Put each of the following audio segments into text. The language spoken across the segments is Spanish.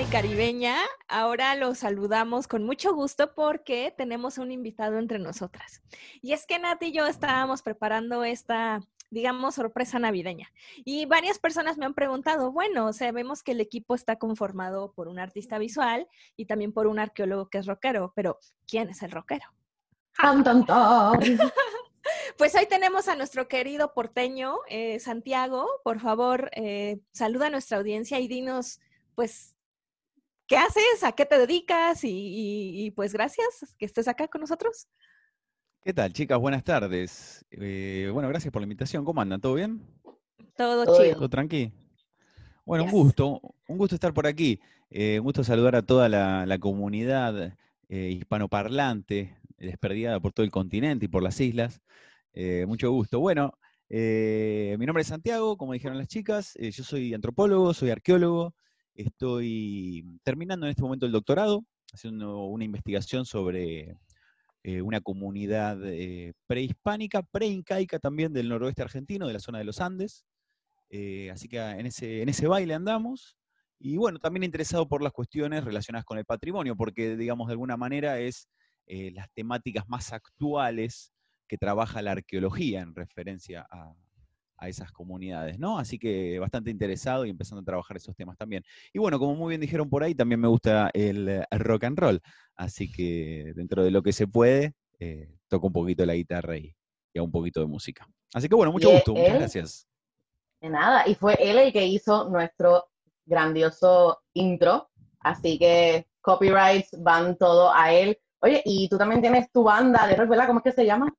y caribeña. Ahora los saludamos con mucho gusto porque tenemos un invitado entre nosotras. Y es que Nati y yo estábamos preparando esta, digamos, sorpresa navideña. Y varias personas me han preguntado, bueno, sabemos que el equipo está conformado por un artista visual y también por un arqueólogo que es rockero, pero ¿quién es el rockero? ¡Tan, tan, tan! Pues hoy tenemos a nuestro querido porteño, eh, Santiago. Por favor, eh, saluda a nuestra audiencia y dinos, pues, ¿qué haces? ¿A qué te dedicas? Y, pues gracias que estés acá con nosotros. ¿Qué tal, chicas? Buenas tardes. Eh, bueno, gracias por la invitación. ¿Cómo andan? ¿Todo bien? Todo, chido. ¿Todo tranqui? Bueno, un gusto, un gusto estar por aquí. un gusto saludar a toda la comunidad hispanoparlante desperdigada por todo el continente y por las islas. Eh, mucho gusto. Bueno, eh, mi nombre es Santiago, como dijeron las chicas, eh, yo soy antropólogo, soy arqueólogo, estoy terminando en este momento el doctorado, haciendo una investigación sobre una comunidad prehispánica, preincaica también del noroeste argentino, de la zona de los Andes. así que en ese, en ese baile andamos. Y bueno, también interesado por las cuestiones relacionadas con el patrimonio, porque digamos de alguna manera es las temáticas más actuales que trabaja la arqueología en referencia a, esas comunidades, ¿no? Así que bastante interesado y empezando a trabajar esos temas también. Y bueno, como muy bien dijeron por ahí, también me gusta el, rock and roll, así que dentro de lo que se puede, eh, toco un poquito la guitarra y, hago un poquito de música. Así que bueno, mucho gusto, muchas gracias. De nada, y fue él el que hizo nuestro grandioso intro, así que copyrights van todo a él. Oye, y tú también tienes tu banda de rock, ¿verdad? ¿Cómo es que se llama?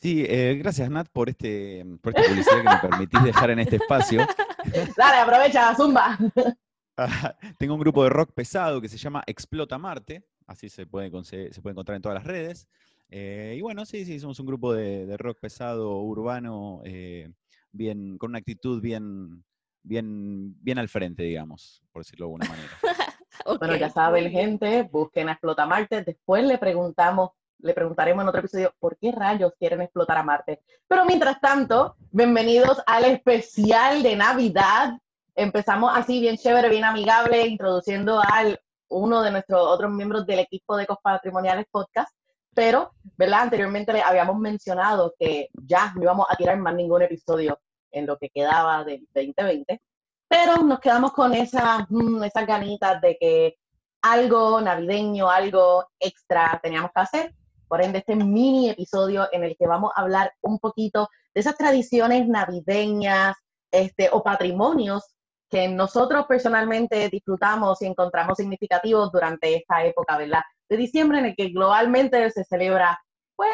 Sí, eh, gracias Nat por, este, por esta publicidad que me permitís dejar en este espacio. Dale, aprovecha, zumba. Ah, tengo un grupo de rock pesado que se llama Explota Marte, así se puede, se puede encontrar en todas las redes. Eh, y bueno, sí, sí, somos un grupo de, rock pesado, urbano, eh, bien, con una actitud bien, bien, bien al frente, digamos, por decirlo de alguna manera. bueno, ya saben, gente, busquen a Explota Marte. Después le preguntamos le preguntaremos en otro episodio por qué rayos quieren explotar a Marte. Pero mientras tanto, bienvenidos al especial de Navidad. Empezamos así, bien chévere, bien amigable, introduciendo al uno de nuestros otros miembros del equipo de Ecos Patrimoniales Podcast. Pero, ¿verdad? Anteriormente le habíamos mencionado que ya no íbamos a tirar más ningún episodio en lo que quedaba del 2020. Pero nos quedamos con esa, mm, esas ganitas de que algo navideño, algo extra teníamos que hacer por ende este mini episodio en el que vamos a hablar un poquito de esas tradiciones navideñas este, o patrimonios que nosotros personalmente disfrutamos y encontramos significativos durante esta época, ¿verdad? De diciembre en el que globalmente se celebra, pues,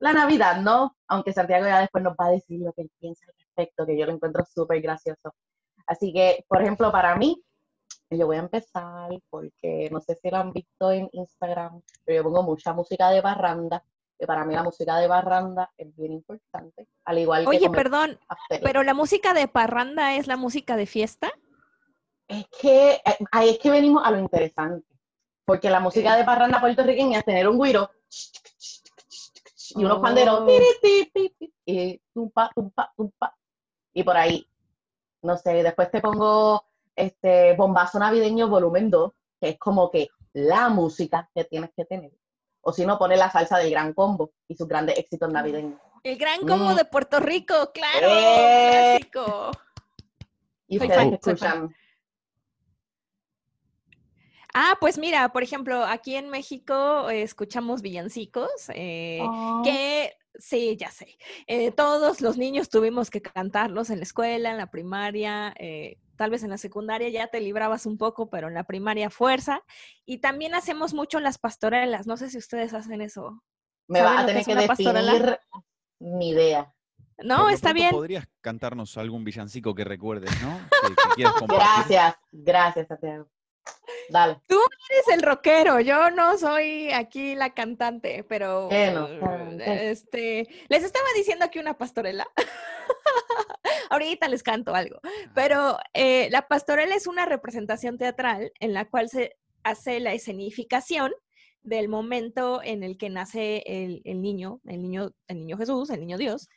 la Navidad, ¿no? Aunque Santiago ya después nos va a decir lo que él piensa al respecto, que yo lo encuentro súper gracioso. Así que, por ejemplo, para mí, yo voy a empezar porque no sé si lo han visto en Instagram, pero yo pongo mucha música de barranda, que para mí la música de barranda es bien importante, al igual que... Oye, perdón, pero la música de parranda es la música de fiesta? Es que eh, ahí es que venimos a lo interesante, porque la música de parranda puertorriqueña es tener un guiro y unos panderos oh. y tumpa, tumpa, tumpa, y por ahí, no sé, después te pongo este Bombazo Navideño Volumen 2, que es como que la música que tienes que tener. O si no, pone la salsa del Gran Combo y sus grandes éxitos navideños. El Gran Combo mm. de Puerto Rico, claro, eh. clásico. Y ustedes escuchan. Ah, pues mira, por ejemplo, aquí en México eh, escuchamos villancicos, eh, oh. que sí, ya sé. todos los niños tuvimos que cantarlos en la escuela, en la primaria, Tal vez en la secundaria ya te librabas un poco, pero en la primaria fuerza. Y también hacemos mucho las pastorelas. No sé si ustedes hacen eso. Me va a tener que, definir mi idea. No, está bien. Podrías cantarnos algún villancico que recuerdes, ¿no? gracias, gracias, Santiago. Dale. Tú eres el rockero, yo no soy aquí la cantante, pero este, les estaba diciendo aquí una pastorela. Ahorita les canto algo. Pero eh, la pastorela es una representación teatral en la cual se hace la escenificación del momento en el que nace el, niño, el niño, el niño Jesús, el niño Dios,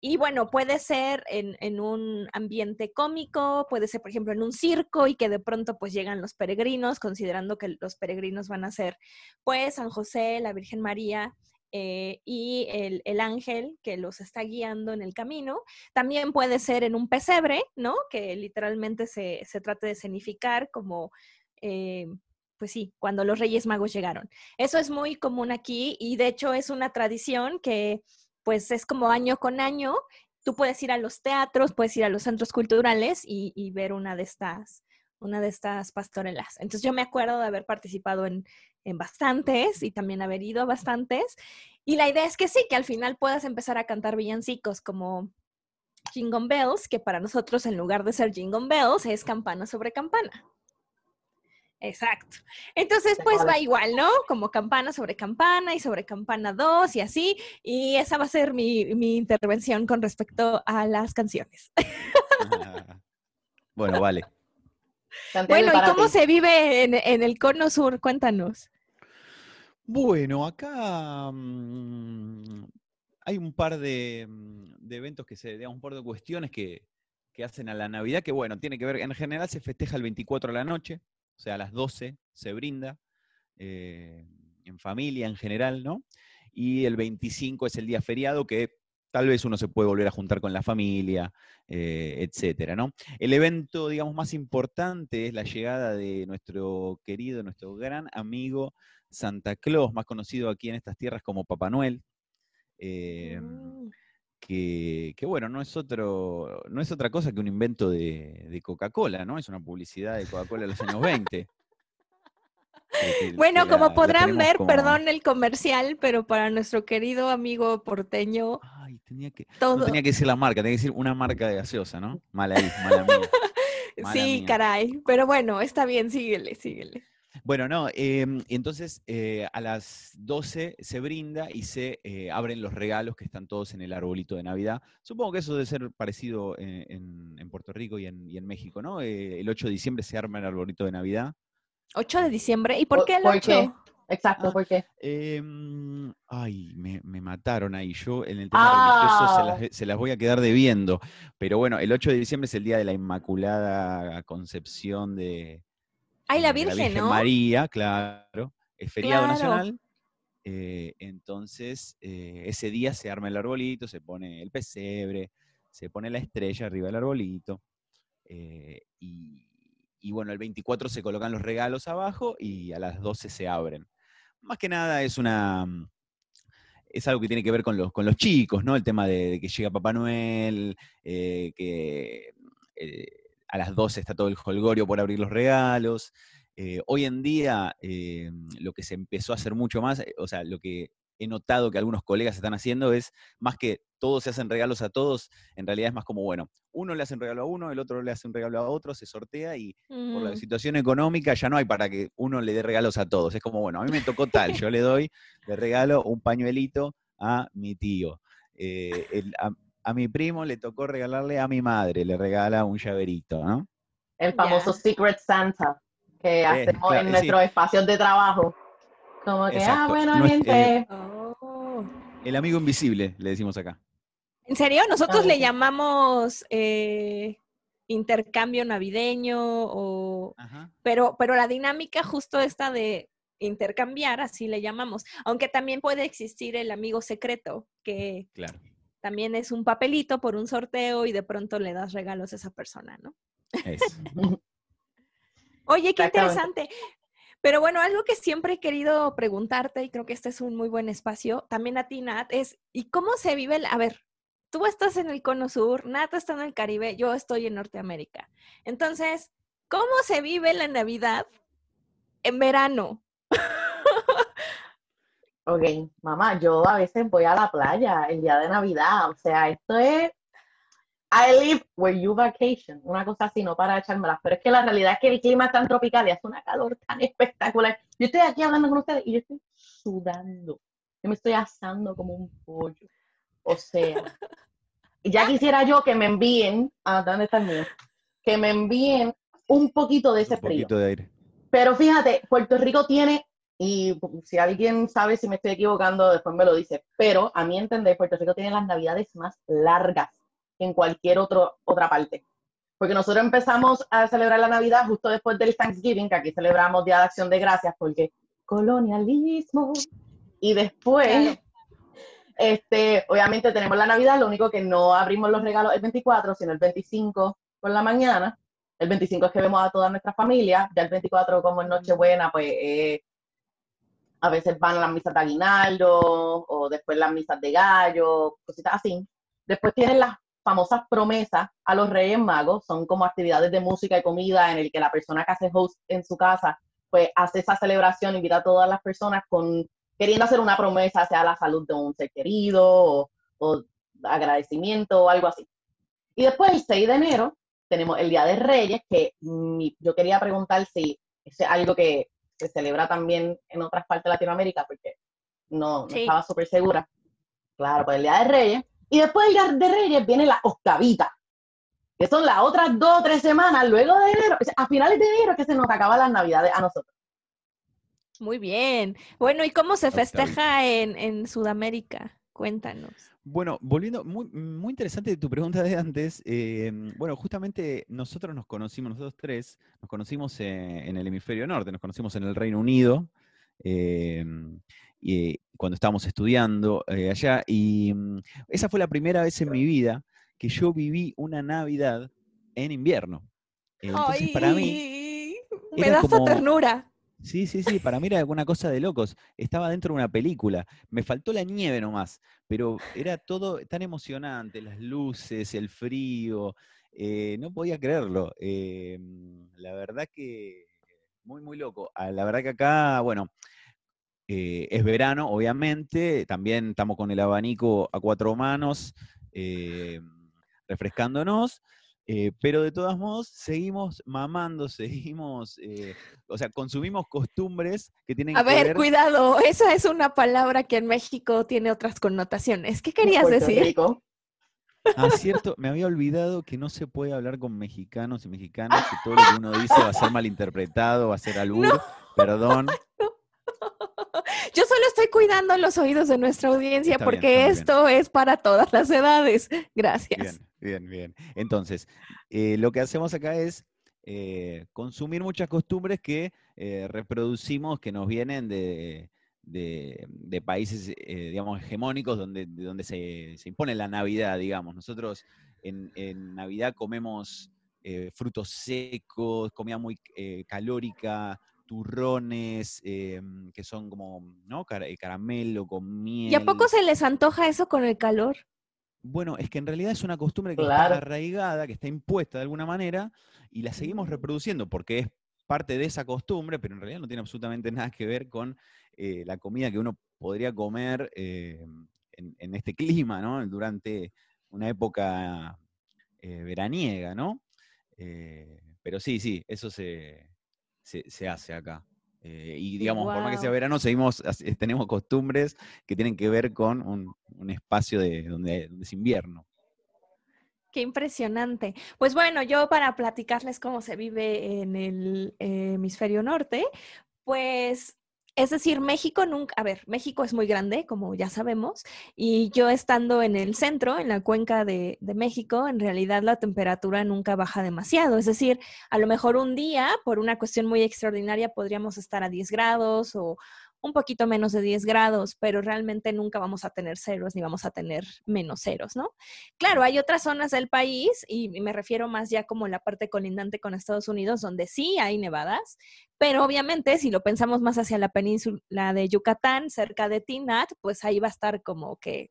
y bueno, puede ser en, un ambiente cómico, puede ser, por ejemplo, en un circo y que de pronto pues llegan los peregrinos, considerando que los peregrinos van a ser pues San José, la Virgen María eh, y el, ángel que los está guiando en el camino. También puede ser en un pesebre, ¿no? Que literalmente se, se trata de escenificar como... Eh, pues sí, cuando los Reyes Magos llegaron. Eso es muy común aquí y de hecho es una tradición que pues es como año con año. Tú puedes ir a los teatros, puedes ir a los centros culturales y, ver una de estas, una de estas pastorelas. Entonces yo me acuerdo de haber participado en, en bastantes y también haber ido a bastantes. Y la idea es que sí, que al final puedas empezar a cantar villancicos como Jingle Bells, que para nosotros en lugar de ser Jingle Bells es campana sobre campana. Exacto. Entonces, pues va igual, ¿no? Como campana sobre campana y sobre campana 2 y así. Y esa va a ser mi, intervención con respecto a las canciones. bueno, vale. Bueno, ¿y cómo se vive en, el cono sur? Cuéntanos. Bueno, acá mm, hay un par de, mm, de, eventos que se, digamos, un par de cuestiones que, que hacen a la Navidad, que bueno, tiene que ver, en general se festeja el 24 de la noche, o sea, a las 12 se brinda, eh, en familia en general, ¿no? Y el 25 es el día feriado que tal vez uno se puede volver a juntar con la familia, eh, etcétera, ¿no? El evento, digamos, más importante es la llegada de nuestro querido, nuestro gran amigo Santa Claus, más conocido aquí en estas tierras como Papá Noel. Eh, mm que, bueno, no es, otro, no es otra cosa que un invento de, Coca-Cola, ¿no? Es una publicidad de Coca-Cola de los años 20. Bueno, como podrán ver, perdón el comercial, pero para nuestro querido amigo porteño. Ay, tenía que, no tenía que decir la marca, tenía que decir una marca de gaseosa, ¿no? Mala ahí, mala mía. sí, caray. Pero bueno, está bien, síguele, síguele. Bueno, no, em, entonces eh, a las 12 se brinda y se eh, abren los regalos que están todos en el arbolito de Navidad. Supongo que eso debe ser parecido en, Puerto Rico y en, México, ¿no? Eh, el 8 de diciembre se arma el arbolito de Navidad. 8 de diciembre, ¿y por qué el 8? Exacto, ¿por qué? Em, ay, me, mataron ahí. Yo en el tema religioso se las, ah. se las, voy a quedar debiendo. Pero bueno, el 8 de diciembre es el día de la Inmaculada Concepción de, Ay, la Virgen, la María, claro. Es feriado nacional. Eh, entonces, eh, ese día se arma el arbolito, se pone el pesebre, se pone la estrella arriba del arbolito. Eh, y, bueno, el 24 se colocan los regalos abajo y a las 12 se abren. Más que nada es una. Es algo que tiene que ver con los, con los chicos, ¿no? El tema de, que llega Papá Noel, que a las 12 está todo el holgorio por abrir los regalos. Eh, hoy en día, eh, lo que se empezó a hacer mucho más, eh, o sea, lo que he notado que algunos colegas están haciendo es, más que todos se hacen regalos a todos, en realidad es más como, bueno, uno le hace un regalo a uno, el otro le hace un regalo a otro, se sortea y por la situación económica ya no hay para que uno le dé regalos a todos. Es como, bueno, a mí me tocó tal, yo le doy, le regalo un pañuelito a mi tío. El, a mi primo le tocó regalarle a mi madre, le regala un llaverito, ¿no? El famoso Secret Santa que hacemos en nuestros espacios de trabajo. Como que, ah, bueno, gente. El amigo invisible, le decimos acá. ¿En serio? Nosotros le llamamos eh, intercambio navideño o... Pero, pero la dinámica justo esta de intercambiar, así le llamamos. Aunque también puede existir el amigo secreto, que claro también es un papelito por un sorteo y de pronto le das regalos a esa persona, ¿no? Oye, qué interesante. Pero bueno, algo que siempre he querido preguntarte, y creo que este es un muy buen espacio, también a ti, Nat, es, ¿y cómo se vive el, a ver, tú estás en el Cono Sur, Nat está en el Caribe, yo estoy en Norteamérica. Entonces, ¿cómo se vive la Navidad en verano? Ok, mamá, yo a veces voy a la playa el día de Navidad, o sea, esto es I live where you vacation, una cosa así, no para echármelas, pero es que la realidad es que el clima es tan tropical y hace una calor tan espectacular. Yo estoy aquí hablando con ustedes y yo estoy sudando, yo me estoy asando como un pollo, o sea, ya quisiera yo que me envíen, ah, ¿dónde está el mío? Que me envíen un poquito de ese un Poquito de aire. Pero fíjate, Puerto Rico tiene y si alguien sabe si me estoy equivocando, después me lo dice. Pero a mi entender, Puerto Rico tiene las navidades más largas en cualquier otro, otra parte. Porque nosotros empezamos a celebrar la Navidad justo después del Thanksgiving, que aquí celebramos Día de Acción de Gracias, porque colonialismo. Y después, este, obviamente tenemos la Navidad, lo único que no abrimos los regalos el 24, sino el 25 por la mañana. El 25 es que vemos a toda nuestra familia, ya el 24 como es Nochebuena, pues eh, a veces van a las misas de aguinaldo o después las misas de gallo, cositas así. Después tienen las famosas promesas a los Reyes Magos, son como actividades de música y comida en el que la persona que hace host en su casa, pues hace esa celebración, invita a todas las personas con queriendo hacer una promesa, sea la salud de un ser querido o, o agradecimiento o algo así. Y después el 6 de enero tenemos el Día de Reyes, que yo quería preguntar si es algo que se celebra también en otras partes de Latinoamérica, porque no, estaba súper segura. Claro, pues el Día de Reyes. Y después del Día de Reyes viene la octavita, que son las otras dos o tres semanas luego de enero, a finales de enero que se nos acaban las navidades a nosotros. Muy bien. Bueno, ¿y cómo se festeja en, en Sudamérica? Cuéntanos. Bueno, volviendo, muy, muy interesante tu pregunta de antes. Em, bueno, justamente nosotros nos conocimos, nosotros tres, nos conocimos en el hemisferio norte, nos conocimos en el Reino Unido, em, y, cuando estábamos estudiando eh, allá, y mm, esa fue la primera vez en mi vida que yo viví una Navidad en invierno. Entonces, para mí. Me da ternura. Sí, sí, sí, para mí era alguna cosa de locos. Estaba dentro de una película. Me faltó la nieve nomás, pero era todo tan emocionante, las luces, el frío. Eh, no podía creerlo. Em, la verdad que muy, muy loco. Ah, la verdad que acá, bueno, eh, es verano, obviamente. También estamos con el abanico a cuatro manos, em, refrescándonos. Eh, pero de todos modos, seguimos mamando, seguimos, eh, o sea, consumimos costumbres que tienen a que ver... A ver, cuidado, esa es una palabra que en México tiene otras connotaciones. ¿Qué querías decir? Ah, cierto, me había olvidado que no se puede hablar con mexicanos y mexicanas, que todo lo que uno dice va a ser malinterpretado, va a ser albur, perdón. Yo solo estoy cuidando los oídos de nuestra audiencia porque esto es para todas las edades. Gracias. Bien, bien. Entonces, eh, lo que hacemos acá es eh, consumir muchas costumbres que eh, reproducimos, que nos vienen de, países, digamos, hegemónicos donde, donde se, impone la Navidad, digamos. Nosotros en, Navidad comemos frutos secos, comida muy calórica, turrones, que son como, ¿no? caramelo con miel. ¿Y a poco se les antoja eso con el calor? Bueno, es que en realidad es una costumbre que está arraigada, que está impuesta de alguna manera, y la seguimos mm. reproduciendo porque es parte de esa costumbre, pero en realidad no tiene absolutamente nada que ver con eh, la comida que uno podría comer eh, en, este clima, ¿no? Durante una época eh, veraniega, ¿no? pero sí, sí, eso se, se hace acá. Eh, y digamos, por más que sea verano, seguimos, eh, tenemos costumbres que tienen que ver con un, espacio de donde, es invierno. Qué impresionante. Pues bueno, yo para platicarles cómo se vive en el eh, hemisferio norte, pues es decir, México nunca, a ver, México es muy grande, como ya sabemos, y yo estando en el centro, en la cuenca de, México, en realidad la temperatura nunca baja demasiado. Es decir, a lo mejor un día, por una cuestión muy extraordinaria, podríamos estar a 10 grados o, un poquito menos de 10 grados, pero realmente nunca vamos a tener ceros ni vamos a tener menos ceros, ¿no? Claro, hay otras zonas del país y me refiero más ya como la parte colindante con Estados Unidos, donde sí hay nevadas, pero obviamente si lo pensamos más hacia la península de Yucatán, cerca de Tinat, pues ahí va a estar como que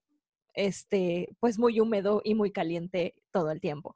este, pues muy húmedo y muy caliente todo el tiempo.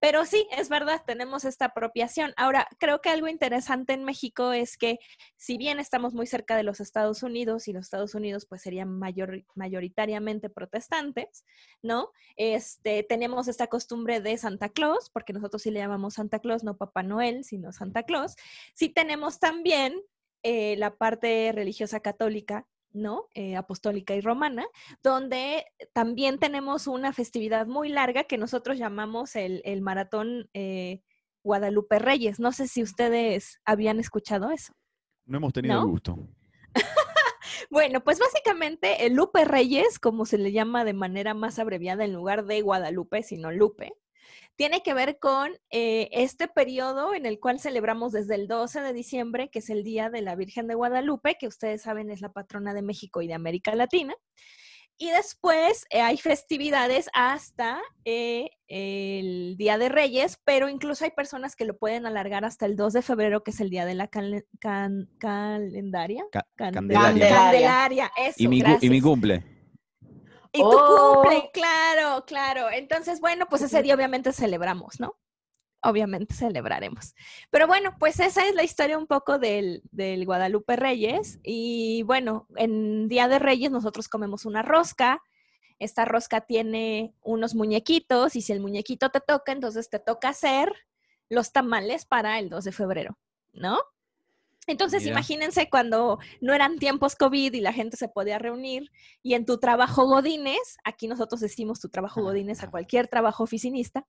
Pero sí, es verdad, tenemos esta apropiación. Ahora, creo que algo interesante en México es que si bien estamos muy cerca de los Estados Unidos y los Estados Unidos pues serían mayor, mayoritariamente protestantes, ¿no? Este, tenemos esta costumbre de Santa Claus, porque nosotros sí le llamamos Santa Claus, no Papá Noel, sino Santa Claus. Sí tenemos también eh, la parte religiosa católica ¿no? Eh, apostólica y romana, donde también tenemos una festividad muy larga que nosotros llamamos el, maratón eh, Guadalupe Reyes. No sé si ustedes habían escuchado eso. No hemos tenido el gusto. bueno, pues básicamente el Lupe Reyes, como se le llama de manera más abreviada en lugar de Guadalupe, sino Lupe, tiene que ver con eh, este periodo en el cual celebramos desde el 12 de diciembre, que es el Día de la Virgen de Guadalupe, que ustedes saben es la patrona de México y de América Latina. Y después eh, hay festividades hasta eh, el Día de Reyes, pero incluso hay personas que lo pueden alargar hasta el 2 de febrero, que es el Día de la calendaria. candelaria. y, mi, y mi cumple. Y tu cumple, oh. claro, claro. Entonces, bueno, pues ese día obviamente celebramos, ¿no? Obviamente celebraremos. Pero bueno, pues esa es la historia un poco del, del Guadalupe Reyes. Y bueno, en Día de Reyes nosotros comemos una rosca. Esta rosca tiene unos muñequitos y si el muñequito te toca, entonces te toca hacer los tamales para el 2 de febrero, ¿no? Entonces, imagínense cuando no eran tiempos COVID y la gente se podía reunir y en tu trabajo Godines, aquí nosotros decimos tu trabajo Godines a cualquier trabajo oficinista,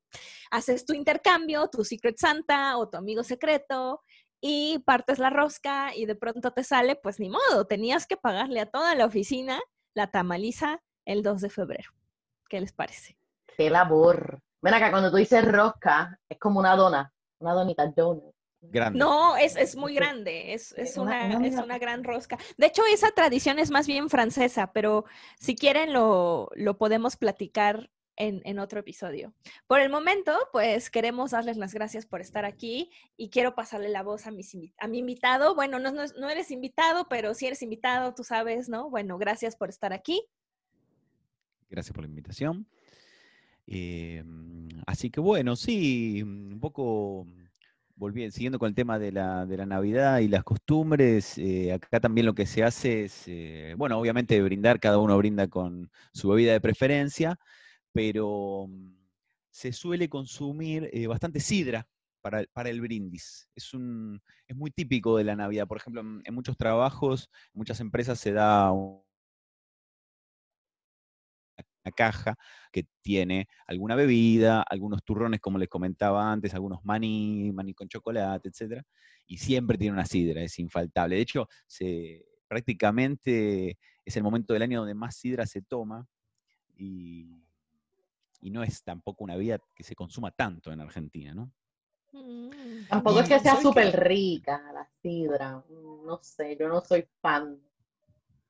haces tu intercambio, tu Secret Santa o tu amigo secreto y partes la rosca y de pronto te sale, pues ni modo, tenías que pagarle a toda la oficina la tamaliza el 2 de febrero. ¿Qué les parece? Qué labor. Ven acá, cuando tú dices rosca, es como una dona, una donita donut. No, es, muy grande, es, una, es una gran rosca. De hecho, esa tradición es más bien francesa, pero si quieren lo, podemos platicar en, otro episodio. Por el momento, pues queremos darles las gracias por estar aquí y quiero pasarle la voz a, mis, a mi invitado. Bueno, no, no, eres invitado, pero si eres invitado, tú sabes, ¿no? Bueno, gracias por estar aquí. Gracias por la invitación. Eh, así que bueno, sí, un poco volviendo, siguiendo con el tema de la, Navidad y las costumbres, eh, acá también lo que se hace es, eh, bueno, obviamente brindar, cada uno brinda con su bebida de preferencia, pero mm, se suele consumir eh, bastante sidra para, el brindis. Es, un, es muy típico de la Navidad. Por ejemplo, en, muchos trabajos, en muchas empresas se da caja que tiene alguna bebida, algunos turrones, como les comentaba antes, algunos maní, maní con chocolate, etc. Y siempre tiene una sidra, es infaltable. De hecho, se, prácticamente es el momento del año donde más sidra se toma y, no es tampoco una bebida que se consuma tanto en Argentina, ¿no? Mm. Tampoco es que sea súper rica la sidra. No sé, yo no soy fan.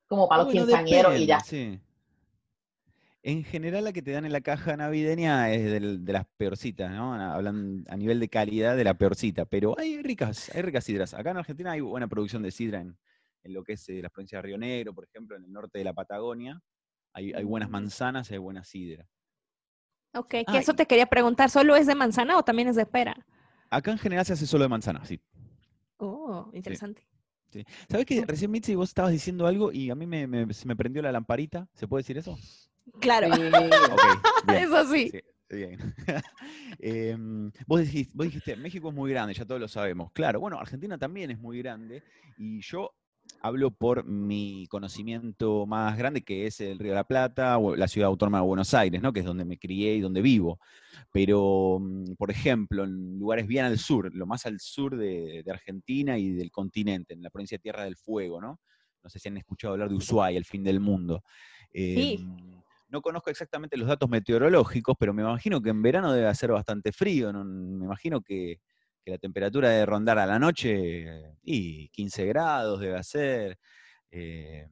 Como para los quinceañeros y ya. Sí. En general, la que te dan en la caja navideña es de las peorcitas, ¿no? Hablan a nivel de calidad de la peorcita, pero hay ricas, hay ricas sidras. Acá en Argentina hay buena producción de sidra en, lo que es eh, la provincia de Río Negro, por ejemplo, en el norte de la Patagonia. Hay, buenas manzanas y hay buena sidra. Ok, que eso te quería preguntar, ¿solo es de manzana o también es de pera? Acá en general se hace solo de manzana, sí. Oh, interesante. ¿Sabes que recién, Mitzi, vos estabas diciendo algo y a mí me, se me prendió la lamparita? ¿Se puede decir eso? Claro. Eso sí. bien. Em, vos, dijiste, vos dijiste, México es muy grande, ya todos lo sabemos. Claro, bueno, Argentina también es muy grande y yo hablo por mi conocimiento más grande, que es el Río de la Plata, o la ciudad autónoma de Buenos Aires, ¿no? que es donde me crié y donde vivo. Pero, mm, por ejemplo, en lugares bien al sur, lo más al sur de, de Argentina y del continente, en la provincia de Tierra del Fuego, ¿no? No sé si han escuchado hablar de Ushuaia, el fin del mundo. sí. No conozco exactamente los datos meteorológicos, pero me imagino que en verano debe ser bastante frío. me imagino que, la temperatura debe rondar a la noche y 15 grados debe ser. Eh,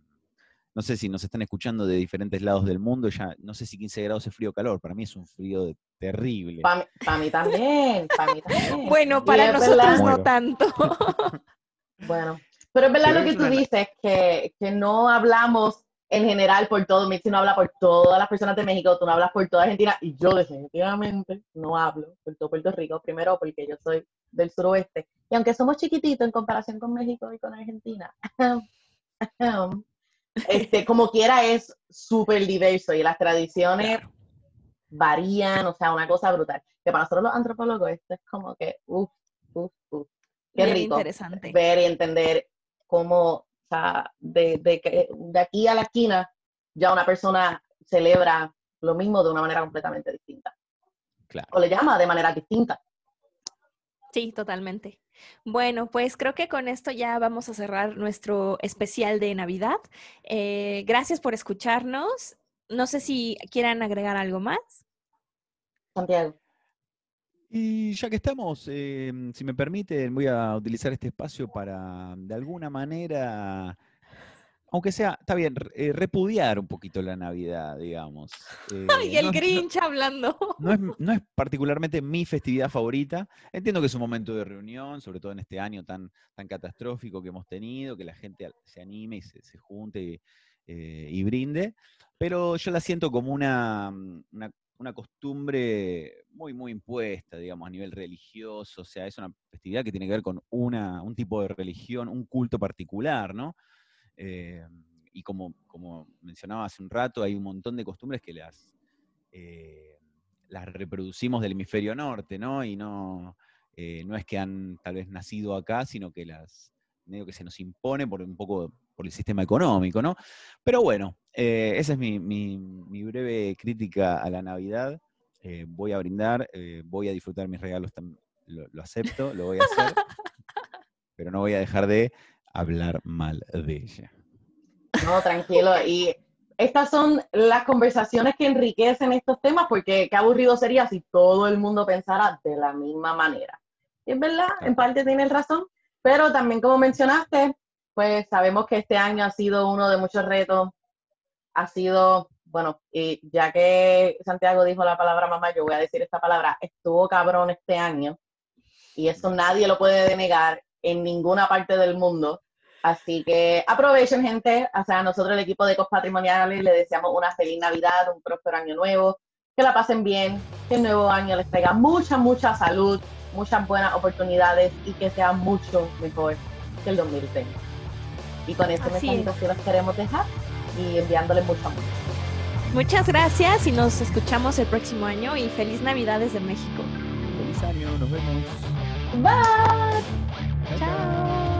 no sé si nos están escuchando de diferentes lados del mundo, ya no sé si 15 grados es frío o calor, para mí es un frío terrible. Para mí, también, para mí también. Bueno, para nosotros no tanto. bueno, pero es verdad lo que tú dices, que, que no hablamos en general por todo, Mitzi no habla por todas las personas de México, tú no hablas por toda Argentina, y yo definitivamente no hablo por todo Puerto Rico, primero porque yo soy del suroeste, y aunque somos chiquititos en comparación con México y con Argentina, este, como quiera es súper diverso y las tradiciones varían, o sea, una cosa brutal. Que para nosotros los antropólogos esto es como que, uff, uff, uff, qué rico interesante. ver y entender cómo o sea, de, de, de aquí a la esquina ya una persona celebra lo mismo de una manera completamente distinta. Claro. O le llama de manera distinta. Sí, totalmente. Bueno, pues creo que con esto ya vamos a cerrar nuestro especial de Navidad. Eh, gracias por escucharnos. No sé si quieran agregar algo más. Santiago. Y ya que estamos, em, si me permiten, voy a utilizar este espacio para, de alguna manera, aunque sea, está bien, eh, repudiar un poquito la Navidad, digamos. y el Grinch hablando. No es, no es, particularmente mi festividad favorita. Entiendo que es un momento de reunión, sobre todo en este año tan, tan catastrófico que hemos tenido, que la gente se anime y se, se junte eh, y brinde, pero yo la siento como una, una una costumbre muy, muy impuesta, digamos, a nivel religioso, o sea, es una festividad que tiene que ver con una, un tipo de religión, un culto particular, ¿no? Eh, y como, como mencionaba hace un rato, hay un montón de costumbres que las, eh, las reproducimos del hemisferio norte, ¿no? Y no, eh, no es que han tal vez nacido acá, sino que las medio que se nos impone por un poco por el sistema económico, ¿no? Pero bueno, eh, esa es mi, breve crítica a la Navidad. Eh, voy a brindar, eh, voy a disfrutar mis regalos, lo, lo, acepto, lo voy a hacer, pero no voy a dejar de hablar mal de ella. No, tranquilo. Y estas son las conversaciones que enriquecen estos temas, porque qué aburrido sería si todo el mundo pensara de la misma manera. Y es verdad, en parte tienes razón, pero también como mencionaste, pues sabemos que este año ha sido uno de muchos retos. Ha sido, bueno, y ya que Santiago dijo la palabra mamá, yo voy a decir esta palabra, estuvo cabrón este año. Y eso nadie lo puede denegar en ninguna parte del mundo. Así que aprovechen, gente. O sea, nosotros, el equipo de Ecos Patrimoniales, le deseamos una feliz Navidad, un próspero año nuevo, que la pasen bien, que el nuevo año les traiga mucha, mucha salud, muchas buenas oportunidades y que sea mucho mejor que el 2020. Y con este mensaje que los queremos dejar y enviándole mucho amor. Muchas gracias y nos escuchamos el próximo año y feliz Navidad desde México. Feliz año, nos vemos. Bye. Chao.